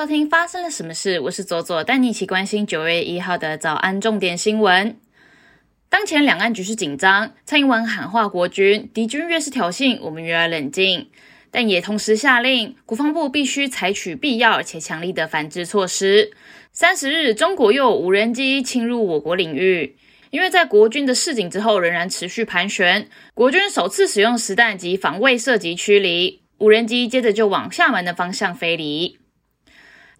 收听发生了什么事？我是左左，带你一起关心九月一号的早安重点新闻。当前两岸局势紧张，蔡英文喊话国军，敌军越是挑衅，我们越要冷静。但也同时下令，国防部必须采取必要且强力的反制措施。三十日，中国又有无人机侵入我国领域，因为在国军的示警之后，仍然持续盘旋，国军首次使用实弹及防卫射击驱离无人机，接着就往厦门的方向飞离。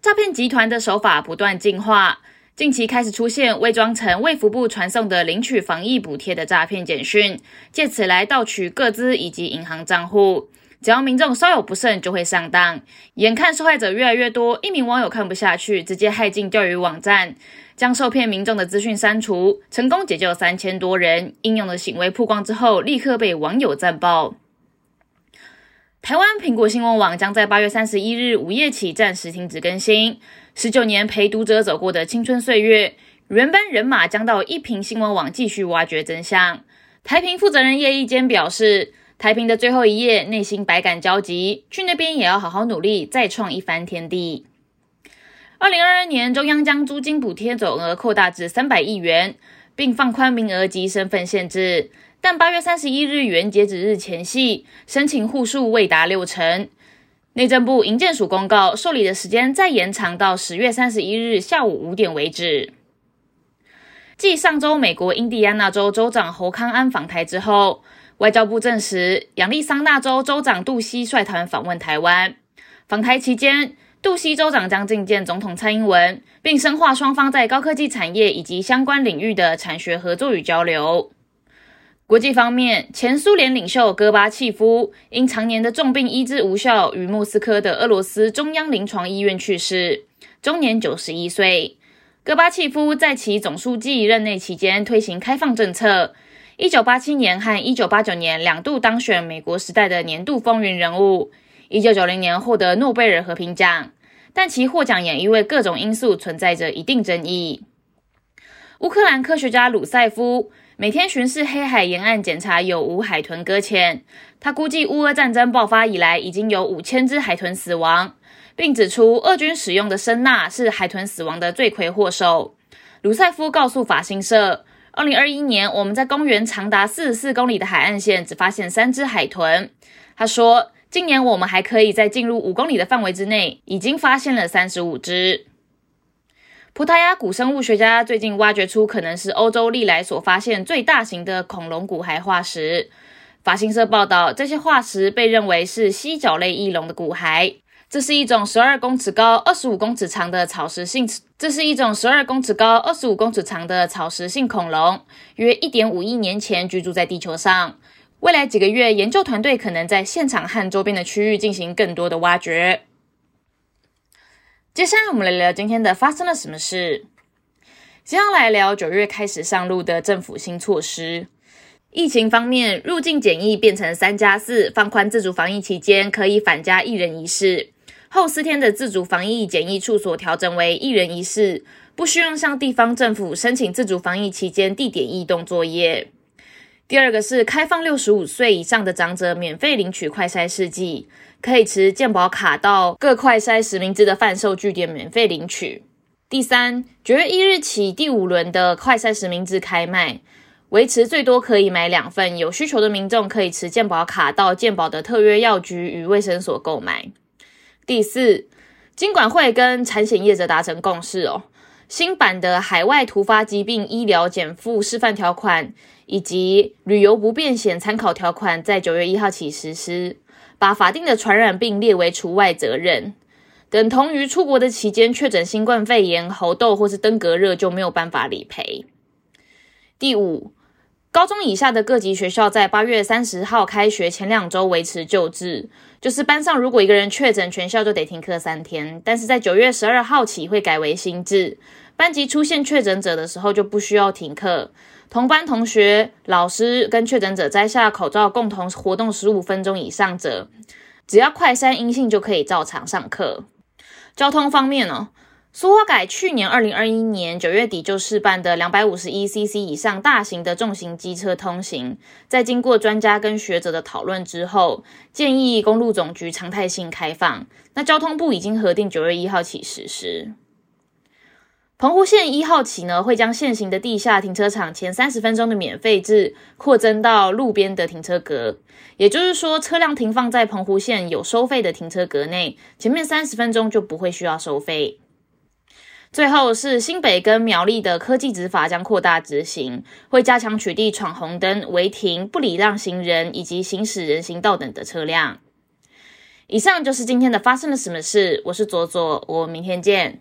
诈骗集团的手法不断进化，近期开始出现伪装成卫福部传送的领取防疫补贴的诈骗简讯，借此来盗取个资以及银行账户。只要民众稍有不慎，就会上当。眼看受害者越来越多，一名网友看不下去，直接害进钓鱼网站，将受骗民众的资讯删除，成功解救三千多人。应用的行为曝光之后，立刻被网友赞爆。台湾苹果新闻网将在八月三十一日午夜起暂时停止更新。十九年陪读者走过的青春岁月，原班人马将到一平新闻网继续挖掘真相。台平负责人叶一坚表示。台平的最后一页，内心百感交集，去那边也要好好努力，再创一番天地。二零二二年，中央将租金补贴总额扩大至三百亿元，并放宽名额及身份限制。但八月三十一日元截止日前夕，申请户数未达六成。内政部营建署公告，受理的时间再延长到十月三十一日下午五点为止。继上周美国印第安纳州州长侯康安访台之后。外交部证实，亚利桑那州州长杜西率团访问台湾。访台期间，杜西州长将觐见总统蔡英文，并深化双方在高科技产业以及相关领域的产学合作与交流。国际方面，前苏联领袖戈巴契夫因常年的重病医治无效，于莫斯科的俄罗斯中央临床医院去世，终年九十一岁。戈巴契夫在其总书记任内期间推行开放政策。一九八七年和一九八九年两度当选美国时代的年度风云人物。一九九零年获得诺贝尔和平奖，但其获奖也因为各种因素存在着一定争议。乌克兰科学家鲁塞夫每天巡视黑海沿岸，检查有无海豚搁浅。他估计乌俄战争爆发以来，已经有五千只海豚死亡，并指出俄军使用的声呐是海豚死亡的罪魁祸首。鲁塞夫告诉法新社。二零二一年，我们在公园长达四十四公里的海岸线只发现三只海豚。他说，今年我们还可以在进入五公里的范围之内，已经发现了三十五只。葡萄牙古生物学家最近挖掘出可能是欧洲历来所发现最大型的恐龙骨骸化石。法新社报道，这些化石被认为是犀角类翼龙的骨骸。这是一种十二公尺高、二十五公尺长的草食性。这是一种十二公尺高、二十五公尺长的草食性恐龙，约一点五亿年前居住在地球上。未来几个月，研究团队可能在现场和周边的区域进行更多的挖掘。接下来，我们来聊今天的发生了什么事。接下来聊九月开始上路的政府新措施。疫情方面，入境检疫变成三加四，放宽自主防疫期间可以返家一人一室。后四天的自主防疫检疫处所调整为一人一室，不需要向地方政府申请自主防疫期间地点异动作业。第二个是开放六十五岁以上的长者免费领取快筛试剂，可以持健保卡到各快筛实名制的贩售据点免费领取。第三，九月一日起第五轮的快筛实名制开卖。维持最多可以买两份，有需求的民众可以持健保卡到健保的特约药局与卫生所购买。第四，金管会跟产险业者达成共识哦，新版的海外突发疾病医疗减负示范条款以及旅游不便险参考条款在九月一号起实施，把法定的传染病列为除外责任，等同于出国的期间确诊新冠肺炎、喉痘或是登革热就没有办法理赔。第五。高中以下的各级学校在八月三十号开学前两周维持旧制，就是班上如果一个人确诊，全校就得停课三天。但是在九月十二号起会改为新制，班级出现确诊者的时候就不需要停课。同班同学、老师跟确诊者摘下口罩共同活动十五分钟以上者，只要快筛阴性就可以照常上课。交通方面呢？苏花改去年二零二一年九月底就试办的两百五十一 CC 以上大型的重型机车通行，在经过专家跟学者的讨论之后，建议公路总局常态性开放。那交通部已经核定九月一号起实施。澎湖线一号起呢，会将现行的地下停车场前三十分钟的免费制扩增到路边的停车格，也就是说，车辆停放在澎湖线有收费的停车格内，前面三十分钟就不会需要收费。最后是新北跟苗栗的科技执法将扩大执行，会加强取缔闯红灯、违停、不礼让行人以及行驶人行道等的车辆。以上就是今天的发生了什么事，我是左左，我明天见。